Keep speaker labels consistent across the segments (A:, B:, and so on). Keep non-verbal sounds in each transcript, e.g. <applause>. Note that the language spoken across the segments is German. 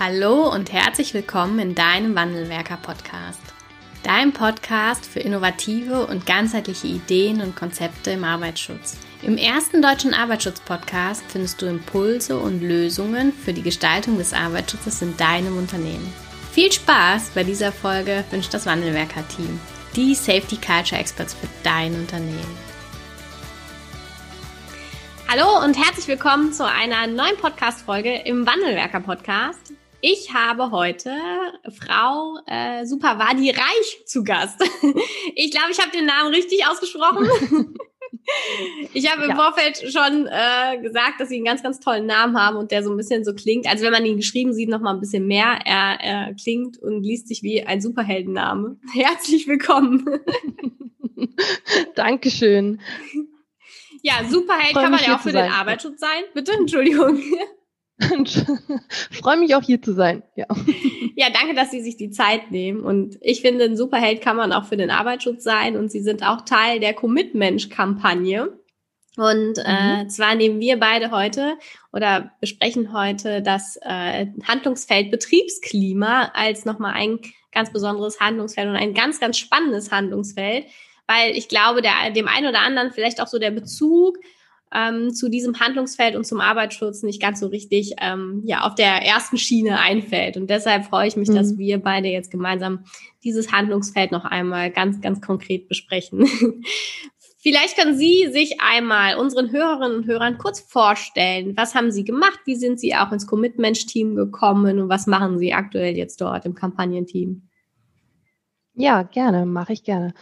A: Hallo und herzlich willkommen in deinem Wandelwerker-Podcast. Dein Podcast für innovative und ganzheitliche Ideen und Konzepte im Arbeitsschutz. Im ersten deutschen Arbeitsschutz-Podcast findest du Impulse und Lösungen für die Gestaltung des Arbeitsschutzes in deinem Unternehmen. Viel Spaß bei dieser Folge wünscht das Wandelwerker-Team, die Safety Culture Experts für dein Unternehmen. Hallo und herzlich willkommen zu einer neuen Podcast-Folge im Wandelwerker-Podcast. Ich habe heute Frau äh, Superwadi Reich zu Gast. <laughs> Ich glaube, ich habe den Namen richtig ausgesprochen. <laughs> Ich habe im ja. Vorfeld schon äh, gesagt, dass sie einen ganz, ganz tollen Namen haben und der so ein bisschen so klingt. Also wenn man ihn geschrieben sieht, noch mal ein bisschen mehr. Er, er klingt und liest sich wie ein Superheldenname. <laughs> Herzlich willkommen.
B: Dankeschön.
A: Ja, Superheld kann man ja auch für den Arbeitsschutz sein. Bitte, Entschuldigung. <laughs>
B: Freue mich auch hier zu sein. Ja. <laughs>
A: ja, danke, dass Sie sich die Zeit nehmen. Und ich finde, ein Superheld kann man auch für den Arbeitsschutz sein. Und Sie sind auch Teil der Commitment-Kampagne. Und äh, mhm. zwar nehmen wir beide heute oder besprechen heute das äh, Handlungsfeld Betriebsklima als nochmal ein ganz besonderes Handlungsfeld und ein ganz, ganz spannendes Handlungsfeld, weil ich glaube, der, dem einen oder anderen vielleicht auch so der Bezug ähm, zu diesem Handlungsfeld und zum Arbeitsschutz nicht ganz so richtig ähm, ja auf der ersten Schiene einfällt. Und deshalb freue ich mich, mhm. dass wir beide jetzt gemeinsam dieses Handlungsfeld noch einmal ganz, ganz konkret besprechen. <laughs> Vielleicht können Sie sich einmal unseren Hörerinnen und Hörern kurz vorstellen. Was haben Sie gemacht? Wie sind Sie auch ins Commitment-Team gekommen? Und was machen Sie aktuell jetzt dort im Kampagnenteam?
B: Ja, gerne, mache ich gerne.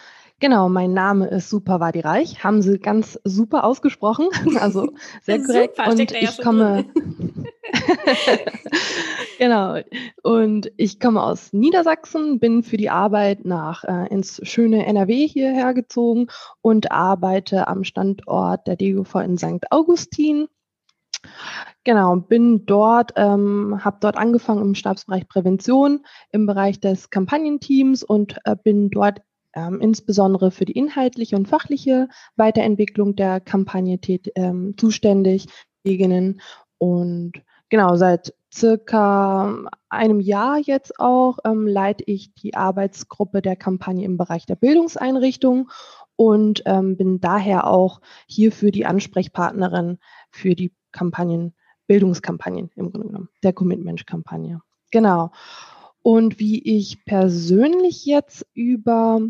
B: Genau, mein Name ist Super Wadi Reich. Haben Sie ganz super ausgesprochen. <laughs> Also sehr korrekt.
A: Super,
B: und ich komme. <laughs> genau. Und ich komme aus Niedersachsen, bin für die Arbeit nach äh, ins schöne NRW hierher gezogen und arbeite am Standort der DGV in St. Augustin. Genau, bin dort, ähm, habe dort angefangen im Stabsbereich Prävention, im Bereich des Kampagnenteams und äh, bin dort ähm, insbesondere für die inhaltliche und fachliche Weiterentwicklung der Kampagne ähm, zuständig, Kolleginnen. Und genau, seit circa einem Jahr jetzt auch ähm, leite ich die Arbeitsgruppe der Kampagne im Bereich der Bildungseinrichtung und ähm, bin daher auch hierfür die Ansprechpartnerin für die Kampagnen, Bildungskampagnen im Grunde genommen, der Commitment-Kampagne. Genau. Und wie ich persönlich jetzt über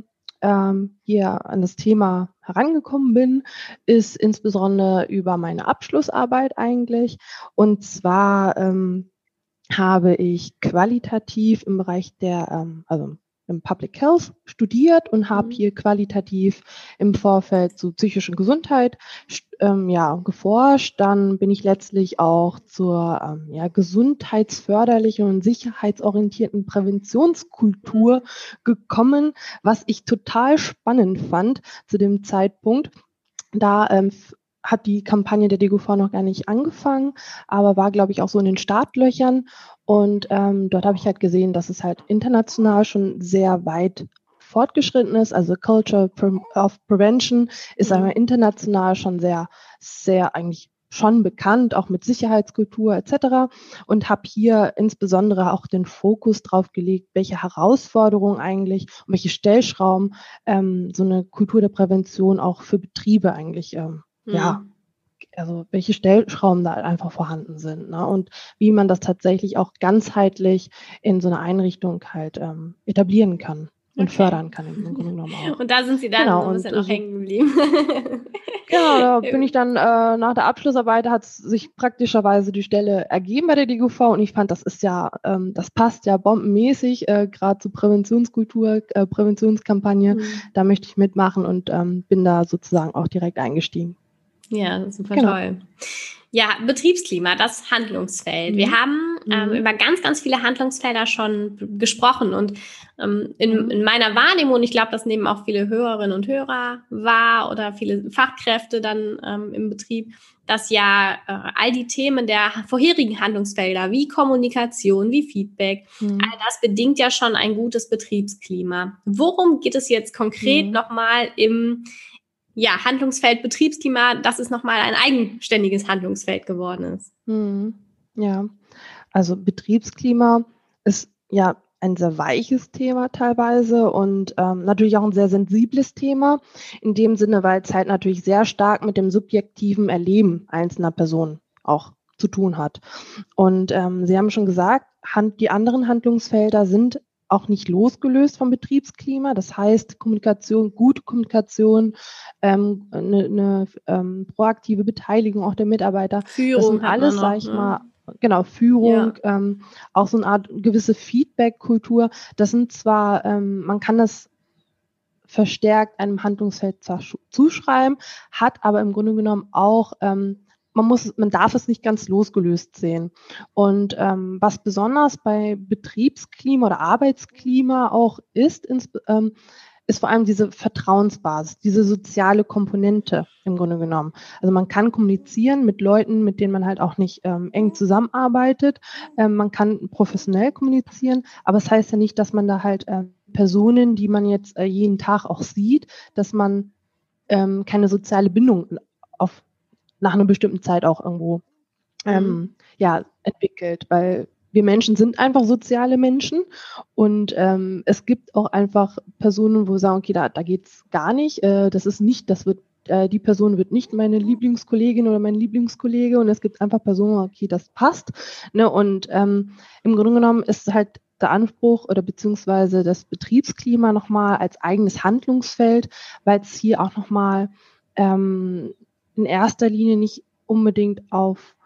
B: ähm, hier an das Thema herangekommen bin, ist insbesondere über meine Abschlussarbeit eigentlich. Und zwar ähm, habe ich qualitativ im Bereich der, ähm, also Public Health studiert und habe mhm. hier qualitativ im Vorfeld zu psychischen Gesundheit ähm, ja, geforscht. Dann bin ich letztlich auch zur ähm, ja, gesundheitsförderlichen und sicherheitsorientierten Präventionskultur gekommen, was ich total spannend fand zu dem Zeitpunkt. Da ähm, hat die Kampagne der DGV noch gar nicht angefangen, aber war, glaube ich, auch so in den Startlöchern. Und ähm, dort habe ich halt gesehen, dass es halt international schon sehr weit fortgeschritten ist. Also Culture of Prevention ist mhm. einmal international schon sehr, sehr eigentlich schon bekannt, auch mit Sicherheitskultur etc. Und habe hier insbesondere auch den Fokus drauf gelegt, welche Herausforderungen eigentlich und welche Stellschrauben ähm, so eine Kultur der Prävention auch für Betriebe eigentlich ähm, mhm. ja, also welche Stellschrauben da einfach vorhanden sind ne? und wie man das tatsächlich auch ganzheitlich in so einer Einrichtung halt ähm, etablieren kann und okay. fördern kann im Grunde <laughs> genommen auch.
A: Und da sind Sie dann genau, so ein bisschen noch hängen geblieben. <laughs>
B: genau, da bin ich dann äh, nach der Abschlussarbeit hat sich praktischerweise die Stelle ergeben bei der DGV und ich fand, das ist ja, ähm, das passt ja bombenmäßig, äh, gerade zu Präventionskultur, äh, Präventionskampagne. Mhm. Da möchte ich mitmachen und ähm, bin da sozusagen auch direkt eingestiegen.
A: Ja, super genau. toll. Ja, Betriebsklima, das Handlungsfeld. Mhm. Wir haben ähm, mhm. über ganz, ganz viele Handlungsfelder schon gesprochen und ähm, in, mhm. in, meiner Wahrnehmung, und ich glaube, das nehmen auch viele Hörerinnen und Hörer wahr oder viele Fachkräfte dann ähm, im Betrieb, dass ja äh, all die Themen der vorherigen Handlungsfelder wie Kommunikation, wie Feedback, mhm. all das bedingt ja schon ein gutes Betriebsklima. Worum geht es jetzt konkret mhm. nochmal im ja, Handlungsfeld Betriebsklima, dass es nochmal ein eigenständiges Handlungsfeld geworden ist.
B: Hm. Ja, also Betriebsklima ist ja ein sehr weiches Thema teilweise und ähm, natürlich auch ein sehr sensibles Thema, in dem Sinne, weil es halt natürlich sehr stark mit dem subjektiven Erleben einzelner Personen auch zu tun hat. Und ähm, Sie haben schon gesagt, hand, die anderen Handlungsfelder sind auch nicht losgelöst vom Betriebsklima. Das heißt, Kommunikation, gute Kommunikation, ähm, eine, eine ähm, proaktive Beteiligung auch der Mitarbeiter. Führung. Das sind alles, sage ich ne? mal, genau, Führung, ja. ähm, auch so eine Art gewisse Feedback-Kultur. Das sind zwar, ähm, man kann das verstärkt einem Handlungsfeld zuschreiben, hat aber im Grunde genommen auch ähm, man muss, man darf es nicht ganz losgelöst sehen. Und ähm, was besonders bei Betriebsklima oder Arbeitsklima auch ist, ins, ähm, ist vor allem diese Vertrauensbasis, diese soziale Komponente im Grunde genommen. Also man kann kommunizieren mit Leuten, mit denen man halt auch nicht ähm, eng zusammenarbeitet. Ähm, man kann professionell kommunizieren, aber es das heißt ja nicht, dass man da halt äh, Personen, die man jetzt äh, jeden Tag auch sieht, dass man ähm, keine soziale Bindung auf nach einer bestimmten Zeit auch irgendwo ähm, mhm. ja, entwickelt, weil wir Menschen sind einfach soziale Menschen und ähm, es gibt auch einfach Personen, wo wir sagen, okay, da, da es gar nicht, äh, das ist nicht, das wird, äh, die Person wird nicht meine Lieblingskollegin oder mein Lieblingskollege und es gibt einfach Personen, okay, das passt. Ne? Und ähm, im Grunde genommen ist halt der Anspruch oder beziehungsweise das Betriebsklima nochmal als eigenes Handlungsfeld, weil es hier auch nochmal ähm, in erster Linie nicht unbedingt auf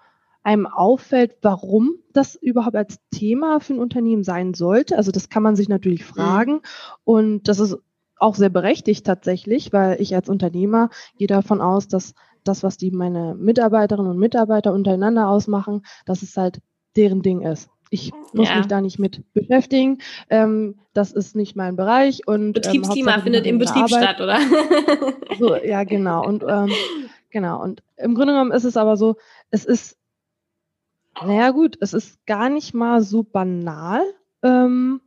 B: einem auffällt, warum das überhaupt als Thema für ein Unternehmen sein sollte. Also das kann man sich natürlich mhm. fragen und das ist auch sehr berechtigt tatsächlich, weil ich als Unternehmer gehe davon aus, dass das, was die meine Mitarbeiterinnen und Mitarbeiter untereinander ausmachen, dass es halt deren Ding ist. Ich muss ja. mich da nicht mit beschäftigen. Ähm, das ist nicht mein Bereich. Und, ähm,
A: Betriebsklima ähm, findet im Betrieb Arbeit. statt, oder?
B: so, ja, genau. Und ähm, <laughs> Genau. Und im Grunde genommen ist es aber so, es ist, naja gut, es ist gar nicht mal so banal, ähm,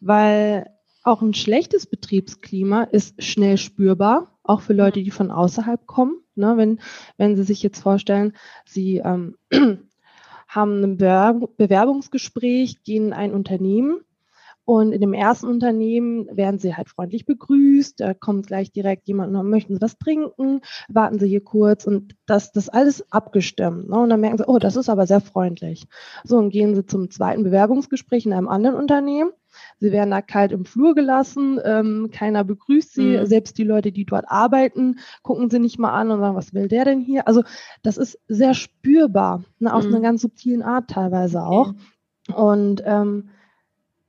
B: weil auch ein schlechtes Betriebsklima ist schnell spürbar, auch für Leute, die von außerhalb kommen. Ne? Wenn, wenn Sie sich jetzt vorstellen, Sie ähm, <clears throat> haben ein Bewerbungsgespräch, gehen in ein Unternehmen und in dem ersten Unternehmen werden sie halt freundlich begrüßt, da kommt gleich direkt jemand und möchten sie was trinken, warten sie hier kurz und das, das alles abgestimmt. Ne? Und dann merken sie, oh, das ist aber sehr freundlich. So, und gehen sie zum zweiten Bewerbungsgespräch in einem anderen Unternehmen. Sie werden da kalt im Flur gelassen, ähm, keiner begrüßt sie, mhm. selbst die Leute, die dort arbeiten, gucken sie nicht mal an und sagen, was will der denn hier? Also das ist sehr spürbar, ne, auf mhm. einer ganz subtilen Art teilweise auch. Okay. Und ähm,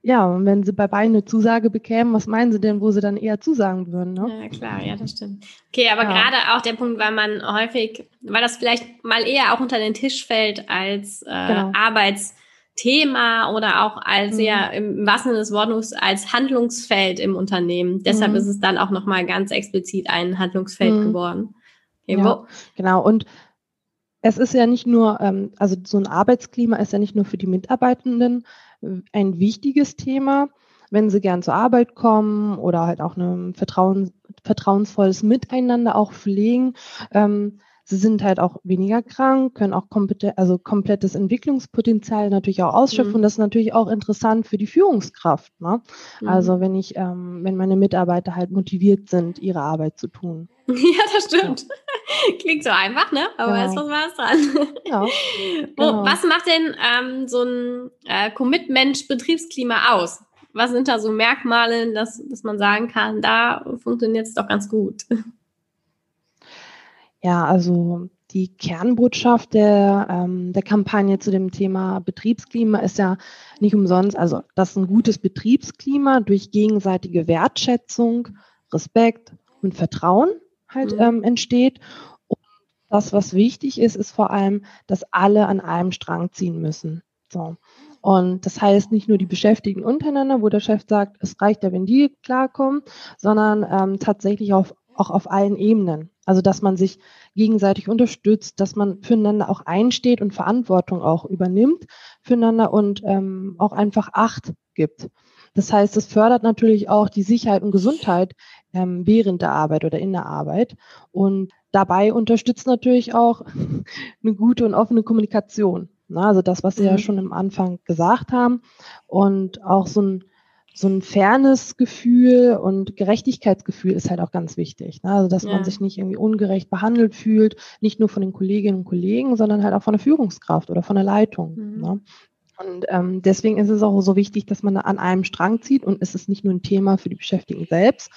B: ja, und wenn sie bei beiden eine Zusage bekämen, was meinen sie denn, wo sie dann eher zusagen würden? Ne?
A: Ja, klar, ja, das stimmt. Okay, aber ja. gerade auch der Punkt, weil man häufig, weil das vielleicht mal eher auch unter den Tisch fällt als äh, genau. Arbeitsthema oder auch als mhm. ja im wahrsten Sinne des Wortes als Handlungsfeld im Unternehmen. Deshalb mhm. ist es dann auch nochmal ganz explizit ein Handlungsfeld mhm. geworden.
B: Okay, ja, genau. Und es ist ja nicht nur, ähm, also so ein Arbeitsklima ist ja nicht nur für die Mitarbeitenden ein wichtiges Thema, wenn sie gern zur Arbeit kommen oder halt auch ein Vertrauen, vertrauensvolles Miteinander auch pflegen. Ähm, sie sind halt auch weniger krank, können auch komplett, also komplettes Entwicklungspotenzial natürlich auch ausschöpfen. Mhm. Das ist natürlich auch interessant für die Führungskraft. Ne? Mhm. Also wenn ich, ähm, wenn meine Mitarbeiter halt motiviert sind, ihre Arbeit zu tun. <laughs>
A: Ja, das stimmt. Ja. <laughs> Klingt so einfach, ne? Aber genau. ist was was dran. Ja, <laughs> genau. was macht denn ähm, so ein äh, Commitment-Betriebsklima aus? Was sind da so Merkmale, dass, dass man sagen kann, da funktioniert es doch ganz gut? <laughs>
B: Ja, also die Kernbotschaft der, ähm, der Kampagne zu dem Thema Betriebsklima ist ja nicht umsonst, also dass ein gutes Betriebsklima durch gegenseitige Wertschätzung, Respekt und Vertrauen halt mhm. ähm, entsteht. Das, was wichtig ist, ist vor allem, dass alle an einem Strang ziehen müssen. So. Und das heißt nicht nur die Beschäftigten untereinander, wo der Chef sagt, es reicht ja, wenn die klarkommen, sondern ähm, tatsächlich auf, auch auf allen Ebenen. Also dass man sich gegenseitig unterstützt, dass man füreinander auch einsteht und Verantwortung auch übernimmt füreinander und ähm, auch einfach Acht gibt. Das heißt, es fördert natürlich auch die Sicherheit und Gesundheit ähm, während der Arbeit oder in der Arbeit. Und dabei unterstützt natürlich auch <laughs> eine gute und offene Kommunikation Ne? Also das, was Sie mhm. ja schon am Anfang gesagt haben. Und auch so ein, so ein Fairness-Gefühl und Gerechtigkeitsgefühl ist halt auch ganz wichtig. Ne? Also dass ja. man sich nicht irgendwie ungerecht behandelt fühlt, nicht nur von den Kolleginnen und Kollegen, sondern halt auch von der Führungskraft oder von der Leitung. Mhm. Ne? Und ähm, deswegen ist es auch so wichtig, dass man an einem Strang zieht und es ist nicht nur ein Thema für die Beschäftigten selbst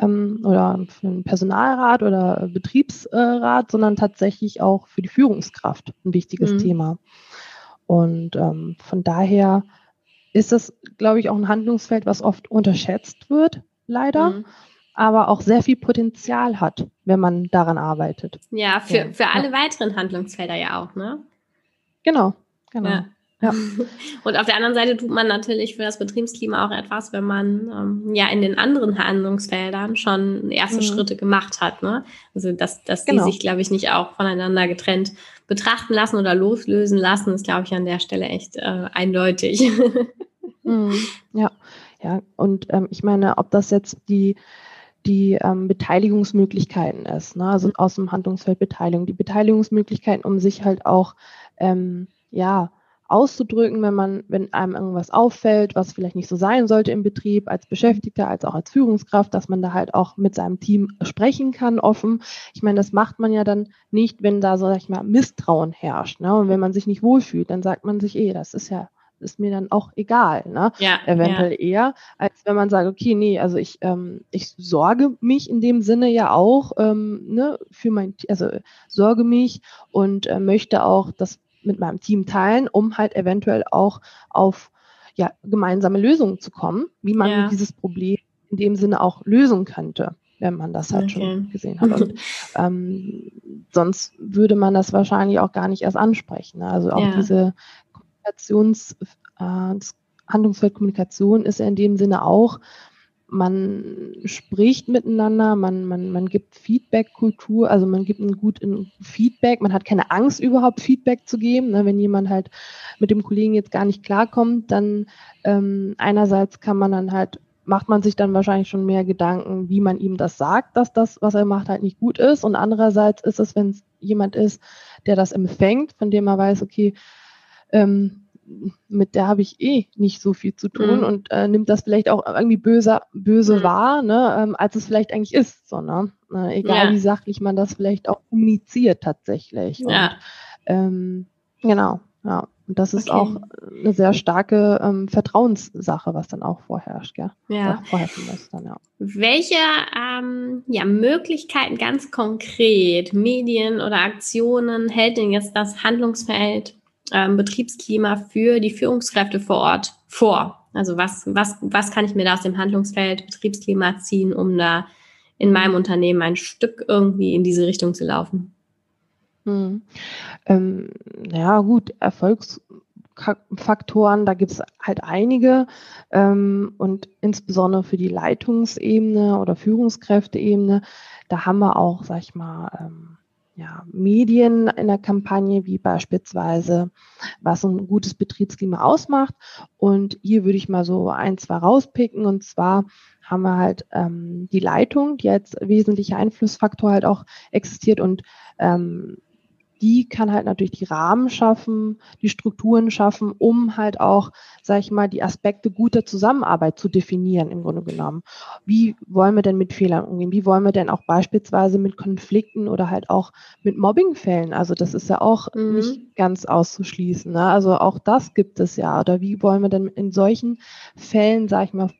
B: ähm, oder für den Personalrat oder Betriebsrat, sondern tatsächlich auch für die Führungskraft ein wichtiges mhm. Thema. Und ähm, von daher ist das, glaube ich, auch ein Handlungsfeld, was oft unterschätzt wird, leider. Mhm aber auch sehr viel Potenzial hat, wenn man daran arbeitet.
A: Ja, für, für alle ja. weiteren Handlungsfelder ja auch, ne?
B: Genau, genau.
A: Ja. Ja. <laughs> Und auf der anderen Seite tut man natürlich für das Betriebsklima auch etwas, wenn man ähm, ja in den anderen Handlungsfeldern schon erste mhm. Schritte gemacht hat. Ne? Also dass, dass genau. die sich, glaube ich, nicht auch voneinander getrennt betrachten lassen oder loslösen lassen, ist, glaube ich, an der Stelle echt äh, eindeutig. <laughs>
B: mhm. Ja, ja. Und ähm, ich meine, ob das jetzt die die ähm, Beteiligungsmöglichkeiten ist, ne? also mhm. aus dem Handlungsfeld Beteiligung, die Beteiligungsmöglichkeiten, um sich halt auch ähm, ja auszudrücken, wenn man, wenn einem irgendwas auffällt, was vielleicht nicht so sein sollte im Betrieb, als Beschäftigter, als auch als Führungskraft, dass man da halt auch mit seinem Team sprechen kann, offen. Ich meine, das macht man ja dann nicht, wenn da, so sag ich mal, Misstrauen herrscht. Ne? Und wenn man sich nicht wohlfühlt, dann sagt man sich, eh, das ist ja ist mir dann auch egal, ne? Ja, Eventuell ja. eher, als wenn man sagt, okay, nee, also ich, ähm, ich sorge mich in dem Sinne ja auch, ähm, ne, für mein, also sorge mich und äh, möchte auch, dass mit meinem Team teilen, um halt eventuell auch auf ja, gemeinsame Lösungen zu kommen, wie man ja. dieses Problem in dem Sinne auch lösen könnte, wenn man das halt okay. schon gesehen hat. Und <laughs> ähm, sonst würde man das wahrscheinlich auch gar nicht erst ansprechen. Ne? Also auch ja. diese Kommunikations, äh, Handlungsfeld Kommunikation ist ja in dem Sinne auch, man spricht miteinander, man, man, man gibt Feedback-Kultur, also man gibt ein gut Feedback, man hat keine Angst überhaupt Feedback zu geben. Ne? Wenn jemand halt mit dem Kollegen jetzt gar nicht klarkommt, dann ähm, einerseits kann man dann halt, macht man sich dann wahrscheinlich schon mehr Gedanken, wie man ihm das sagt, dass das, was er macht, halt nicht gut ist. Und andererseits ist es, wenn es jemand ist, der das empfängt, von dem er weiß, okay, ähm, mit der habe ich eh nicht so viel zu tun mhm. und äh, nimmt das vielleicht auch irgendwie böse, böse mhm. wahr, ne, ähm, als es vielleicht eigentlich ist. So, ne? Äh, egal ja. wie sachlich man das vielleicht auch kommuniziert tatsächlich. Ja. Und, ähm, genau, ja. Und das ist okay. auch eine sehr starke ähm, Vertrauenssache, was dann auch vorherrscht, gell?
A: Ja. Vorherrschen muss dann, ja. Welche ähm, ja, Möglichkeiten ganz konkret, Medien oder Aktionen hält denn jetzt das Handlungsfeld ähm, Betriebsklima für die Führungskräfte vor Ort vor? Also was, was, was kann ich mir da aus dem Handlungsfeld Betriebsklima ziehen, um da in meinem Unternehmen ein Stück irgendwie in diese Richtung zu laufen?
B: Hm. Ähm, ja, gut, Erfolgsfaktoren, da gibt es halt einige ähm, und insbesondere für die Leitungsebene oder Führungskräfteebene, da haben wir auch, sag ich mal, ähm, ja, Medien in der Kampagne, wie beispielsweise, was ein gutes Betriebsklima ausmacht. Und hier würde ich mal so ein, zwei rauspicken. Und zwar haben wir halt ähm, die Leitung, die als wesentlicher Einflussfaktor halt auch existiert und ähm, die kann halt natürlich die Rahmen schaffen, die Strukturen schaffen, um halt auch, sag ich mal, die Aspekte guter Zusammenarbeit zu definieren im Grunde genommen. Wie wollen wir denn mit Fehlern umgehen? Wie wollen wir denn auch beispielsweise mit Konflikten oder halt auch mit Mobbingfällen? Also das ist ja auch mhm. nicht ganz auszuschließen. Ne? Also auch das gibt es ja. Oder wie wollen wir denn in solchen Fällen, sag ich mal,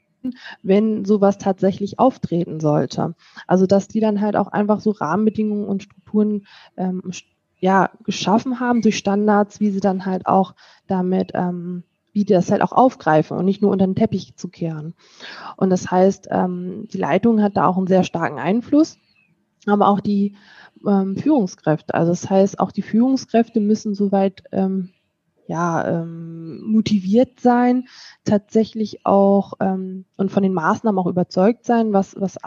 B: wenn sowas tatsächlich auftreten sollte. Also dass die dann halt auch einfach so Rahmenbedingungen und Strukturen ähm, ja, geschaffen haben durch Standards, wie sie dann halt auch damit, ähm, wie die das halt auch aufgreifen und nicht nur unter den Teppich zu kehren. Und das heißt, ähm, die Leitung hat da auch einen sehr starken Einfluss, aber auch die ähm, Führungskräfte. Also das heißt, auch die Führungskräfte müssen soweit ähm, ja, ähm, motiviert sein, tatsächlich auch ähm, und von den Maßnahmen auch überzeugt sein, was, was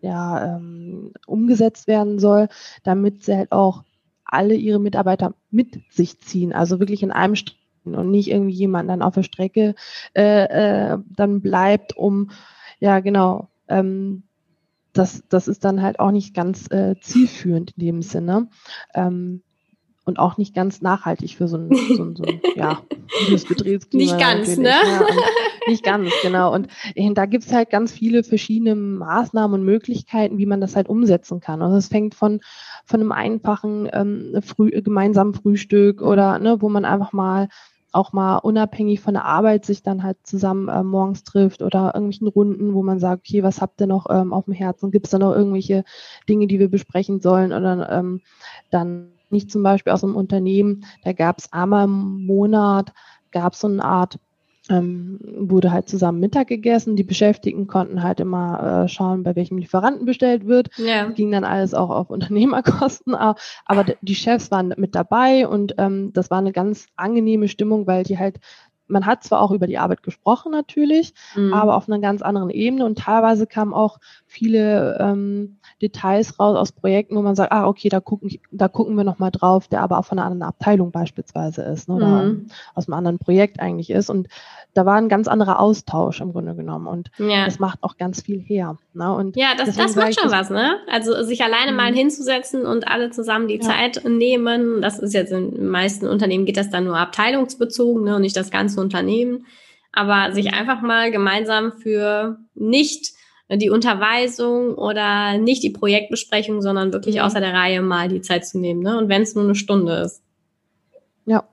B: ja, ähm, umgesetzt werden soll, damit sie halt auch alle ihre Mitarbeiter mit sich ziehen, also wirklich in einem Strecken und nicht irgendwie jemand dann auf der Strecke äh, äh, dann bleibt, um ja genau, ähm, das, das ist dann halt auch nicht ganz äh, zielführend in dem Sinne. Ähm, und auch nicht ganz nachhaltig für so ein, so ein, so ein <laughs> ja, gutes Betriebsklima.
A: Nicht ganz, ne?
B: Ja, nicht ganz, genau. Und äh, da gibt's halt ganz viele verschiedene Maßnahmen und Möglichkeiten, wie man das halt umsetzen kann. Also es fängt von, von einem einfachen ähm, früh, gemeinsamen Frühstück oder ne, wo man einfach mal auch mal unabhängig von der Arbeit sich dann halt zusammen äh, morgens trifft oder irgendwelchen Runden, wo man sagt, okay, was habt ihr noch ähm, auf dem Herzen? Gibt es da noch irgendwelche Dinge, die wir besprechen sollen? Oder ähm, dann nicht zum Beispiel aus einem Unternehmen, da gab es einmal im Monat, gab es so eine Art ähm, wurde halt zusammen Mittag gegessen. Die Beschäftigten konnten halt immer äh, schauen, bei welchem Lieferanten bestellt wird. Ja. Ging dann alles auch auf <laughs> Unternehmerkosten. Aber die Chefs waren mit dabei und ähm, das war eine ganz angenehme Stimmung, weil die halt man hat zwar auch über die Arbeit gesprochen natürlich, mhm. aber auf einer ganz anderen Ebene und teilweise kamen auch viele ähm, Details raus aus Projekten, wo man sagt, ah, okay, da gucken, da gucken wir nochmal drauf, der aber auch von einer anderen Abteilung beispielsweise ist, ne, oder mhm. aus einem anderen Projekt eigentlich ist. Und da war ein ganz anderer Austausch im Grunde genommen. Und ja. das macht auch ganz viel her. Ne? Und
A: ja, das, das macht schon was, ne? Also sich alleine mhm. mal hinzusetzen und alle zusammen die ja. Zeit nehmen. Das ist jetzt in den meisten Unternehmen geht das dann nur abteilungsbezogen, ne? Und nicht das ganze Unternehmen. Aber sich einfach mal gemeinsam für nicht die Unterweisung oder nicht die Projektbesprechung, sondern wirklich mhm. außer der Reihe mal die Zeit zu nehmen. Ne? Und wenn es nur eine Stunde ist.
B: Ja,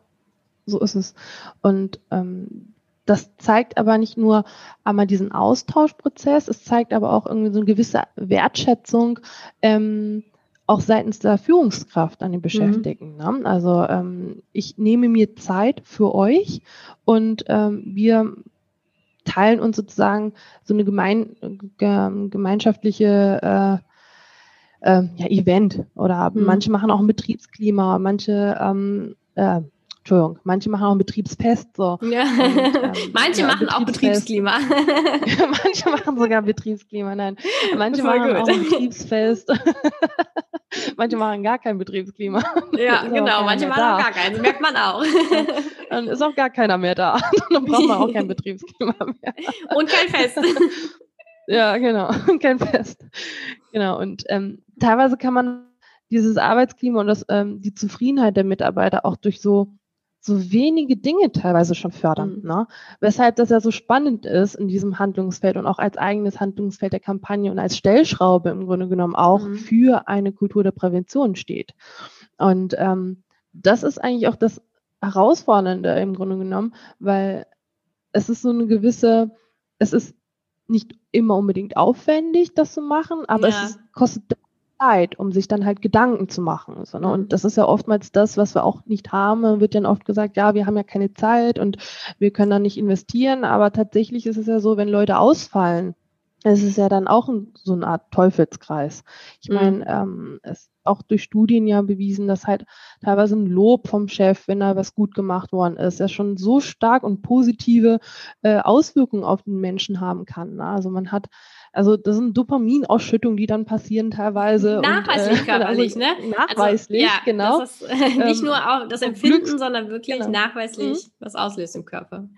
B: so ist es. Und ähm, das zeigt aber nicht nur einmal diesen Austauschprozess, es zeigt aber auch irgendwie so eine gewisse Wertschätzung ähm, auch seitens der Führungskraft an den mhm. Beschäftigten. Mhm. Ne? Also ähm, ich nehme mir Zeit für euch und ähm, wir teilen uns sozusagen so eine gemein, gemeinschaftliche äh, äh, ja, Event oder mhm. manche machen auch ein Betriebsklima, manche ähm, äh, Entschuldigung, manche machen auch ein Betriebsfest. So. Ja. Und,
A: ähm, <laughs> manche ja, machen auch Betriebsklima. <laughs>
B: manche machen sogar Betriebsklima, nein. <laughs> Manche machen gut. auch ein Betriebsfest. <laughs> manche machen gar kein Betriebsklima. <laughs>
A: Ja, <laughs> genau, manche machen da. auch gar keins, merkt man auch.
B: Dann ist auch gar keiner mehr da. Dann braucht man auch kein Betriebsklima mehr.
A: Und kein Fest.
B: ja, genau, kein Fest. Genau, und ähm, teilweise kann man dieses Arbeitsklima und das, ähm, die Zufriedenheit der Mitarbeiter auch durch so so wenige Dinge teilweise schon fördern. Mhm. Ne? Weshalb das ja so spannend ist in diesem Handlungsfeld und auch als eigenes Handlungsfeld der Kampagne und als Stellschraube im Grunde genommen auch mhm. für eine Kultur der Prävention steht. Und ähm, das ist eigentlich auch das Herausfordernde im Grunde genommen, weil es ist so eine gewisse, es ist nicht immer unbedingt aufwendig, das zu machen, aber ja. es ist, kostet Zeit, um sich dann halt Gedanken zu machen. So, ne? Und mhm. das ist ja oftmals das, was wir auch nicht haben. Wird dann oft gesagt, ja, wir haben ja keine Zeit und wir können da nicht investieren. Aber tatsächlich ist es ja so, wenn Leute ausfallen, es ist ja dann auch ein, so eine Art Teufelskreis. Ich mhm. meine, ähm, es ist auch durch Studien ja bewiesen, dass halt teilweise ein Lob vom Chef, wenn da was gut gemacht worden ist, ja schon so stark und positive äh, Auswirkungen auf den Menschen haben kann. Ne? Also man hat also das sind Dopaminausschüttungen, die dann passieren teilweise.
A: Nachweislich und, äh, <laughs> körperlich, also, ne?
B: Nachweislich, also, ja,
A: genau. Das ist <laughs> nicht ähm, nur auch das Empfinden, Glücks sondern wirklich genau. nachweislich mhm. was auslöst im Körper.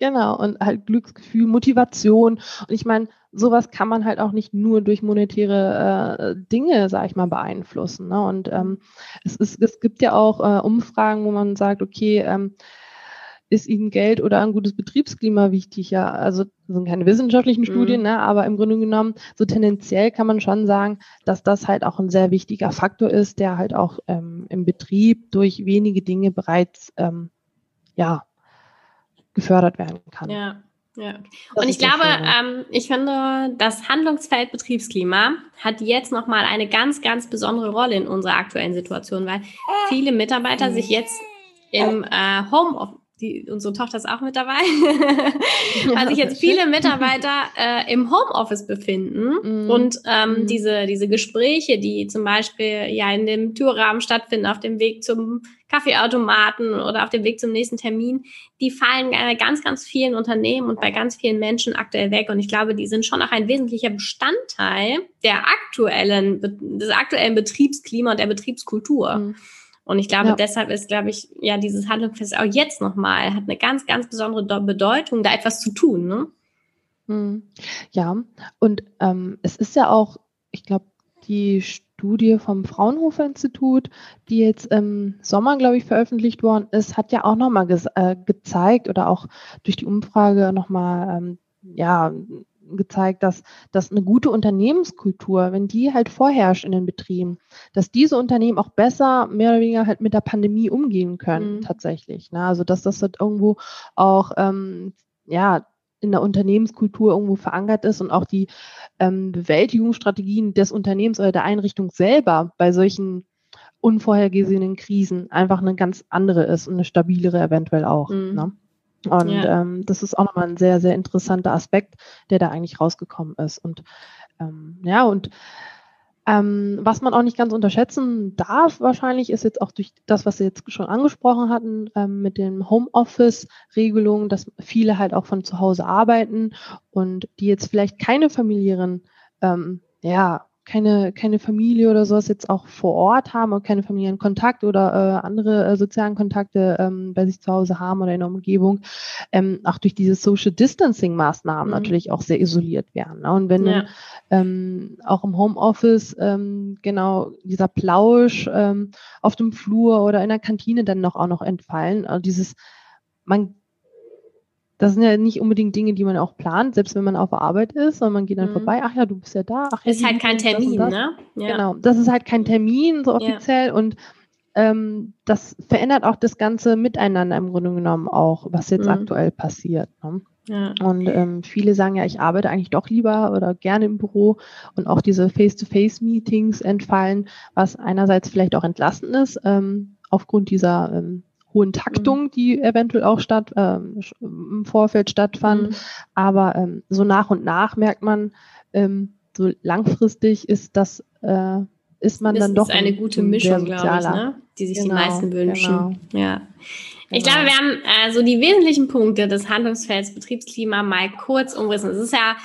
B: Genau, und halt Glücksgefühl, Motivation. Und ich meine, sowas kann man halt auch nicht nur durch monetäre äh, Dinge, sag ich mal, beeinflussen. Ne? Und ähm, es, ist, es gibt ja auch äh, Umfragen, wo man sagt, okay, ähm, ist ihnen Geld oder ein gutes Betriebsklima wichtig? Ja, also das sind keine wissenschaftlichen mhm. Studien, ne, aber im Grunde genommen, so tendenziell kann man schon sagen, dass das halt auch ein sehr wichtiger Faktor ist, der halt auch ähm, im Betrieb durch wenige Dinge bereits ähm, ja, gefördert werden kann.
A: Ja. Ja. Und ich glaube, ähm, ich finde, das Handlungsfeld Betriebsklima hat jetzt nochmal eine ganz, ganz besondere Rolle in unserer aktuellen Situation, weil viele Mitarbeiter sich jetzt im äh, Homeoffice die, unsere Tochter ist auch mit dabei, <laughs> weil sich jetzt viele Mitarbeiter äh, im Homeoffice befinden mm. und ähm, mm. diese, diese Gespräche, die zum Beispiel ja in dem Türrahmen stattfinden, auf dem Weg zum Kaffeeautomaten oder auf dem Weg zum nächsten Termin, die fallen bei ganz, ganz vielen Unternehmen und bei ganz vielen Menschen aktuell weg. Und ich glaube, die sind schon auch ein wesentlicher Bestandteil der aktuellen, des aktuellen Betriebsklima und der Betriebskultur. Mm. Und ich glaube, ja. deshalb ist, glaube ich, ja, dieses Handlungsfest auch jetzt nochmal, hat eine ganz, ganz besondere Bedeutung, da etwas zu tun. Ne?
B: Hm. Ja, und ähm, es ist ja auch, ich glaube, die Studie vom Fraunhofer Institut, die jetzt im Sommer, glaube ich, veröffentlicht worden ist, hat ja auch nochmal äh, gezeigt oder auch durch die Umfrage nochmal ähm, ja, gezeigt, dass, dass eine gute Unternehmenskultur, wenn die halt vorherrscht in den Betrieben, dass diese Unternehmen auch besser mehr oder weniger halt mit der Pandemie umgehen können, mhm. tatsächlich. Ne? Also dass das halt irgendwo auch ähm, ja in der Unternehmenskultur irgendwo verankert ist und auch die ähm, Bewältigungsstrategien des Unternehmens oder der Einrichtung selber bei solchen unvorhergesehenen Krisen einfach eine ganz andere ist und eine stabilere eventuell auch. Mhm. Ne? Und ja. ähm, das ist auch nochmal ein sehr, sehr interessanter Aspekt, der da eigentlich rausgekommen ist. Und ähm, ja, und ähm, was man auch nicht ganz unterschätzen darf, wahrscheinlich, ist jetzt auch durch das, was Sie jetzt schon angesprochen hatten, ähm, mit den Homeoffice-Regelungen, dass viele halt auch von zu Hause arbeiten und die jetzt vielleicht keine familiären ähm, ja, keine, keine Familie oder sowas jetzt auch vor Ort haben und keine Familienkontakte oder äh, andere äh, sozialen Kontakte ähm, bei sich zu Hause haben oder in der Umgebung, ähm, auch durch diese Social Distancing Maßnahmen mhm. natürlich auch sehr isoliert werden. Ne? Und wenn ja. ähm, auch im Homeoffice ähm, genau dieser Plausch ähm, auf dem Flur oder in der Kantine dann noch auch noch entfallen, also dieses man das sind ja nicht unbedingt Dinge, die man auch plant, selbst wenn man auf der Arbeit ist, sondern man geht dann mhm. vorbei, ach ja, du bist ja da. Ach, ja,
A: ist halt kein Termin, das das.
B: ne? Ja. Genau, das ist halt kein Termin, so offiziell ja. und ähm, das verändert auch das ganze Miteinander im Grunde genommen auch, was jetzt mhm. aktuell passiert. Ne? Ja. Und ähm, viele sagen ja, ich arbeite eigentlich doch lieber oder gerne im Büro und auch diese Face-to-Face-Meetings entfallen, was einerseits vielleicht auch entlastend ist, ähm, aufgrund dieser ähm, hohen Taktung, mhm. die eventuell auch statt, ähm, im Vorfeld stattfanden. Mhm. Aber ähm, so nach und nach merkt man, ähm, so langfristig ist das, äh, ist man das dann doch.
A: Ist eine gute Mischung, glaube ich, ne? die sich genau, die meisten wünschen. Genau. Ja. Ich genau. glaube, wir haben äh, so die wesentlichen Punkte des Handlungsfelds Betriebsklima mal kurz umrissen. Es ist ja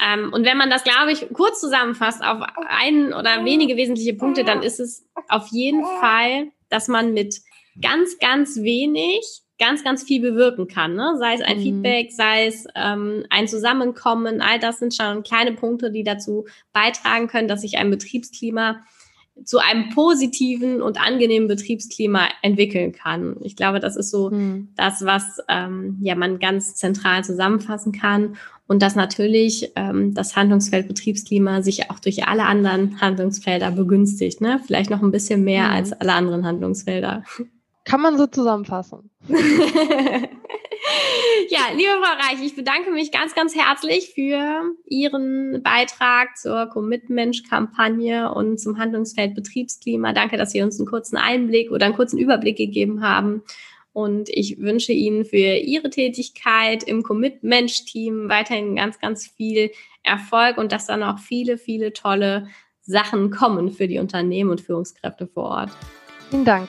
A: ähm, und wenn man das, glaube ich, kurz zusammenfasst auf einen oder wenige wesentliche Punkte, dann ist es auf jeden Fall, dass man mit ganz, ganz wenig ganz, ganz viel bewirken kann. Ne? Sei es ein mhm. Feedback, sei es ähm, ein Zusammenkommen, all das sind schon kleine Punkte, die dazu beitragen können, dass sich ein Betriebsklima zu einem positiven und angenehmen Betriebsklima entwickeln kann. Ich glaube, das ist so mhm. das, was ähm, ja man ganz zentral zusammenfassen kann und dass natürlich ähm, das Handlungsfeld Betriebsklima sich auch durch alle anderen Handlungsfelder begünstigt. Ne? Vielleicht noch ein bisschen mehr mhm. als alle anderen Handlungsfelder.
B: Kann man so zusammenfassen. <laughs> ja,
A: liebe Frau Reich, ich bedanke mich ganz, ganz herzlich für Ihren Beitrag zur Commitment-Kampagne und zum Handlungsfeld Betriebsklima. Danke, dass Sie uns einen kurzen Einblick oder einen kurzen Überblick gegeben haben. Und ich wünsche Ihnen für Ihre Tätigkeit im Commit-Mensch-Team weiterhin ganz, ganz viel Erfolg und dass dann auch viele, viele tolle Sachen kommen für die Unternehmen und Führungskräfte vor Ort.
B: Vielen Dank.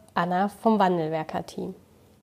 A: Anna vom Wandelwerker-Team.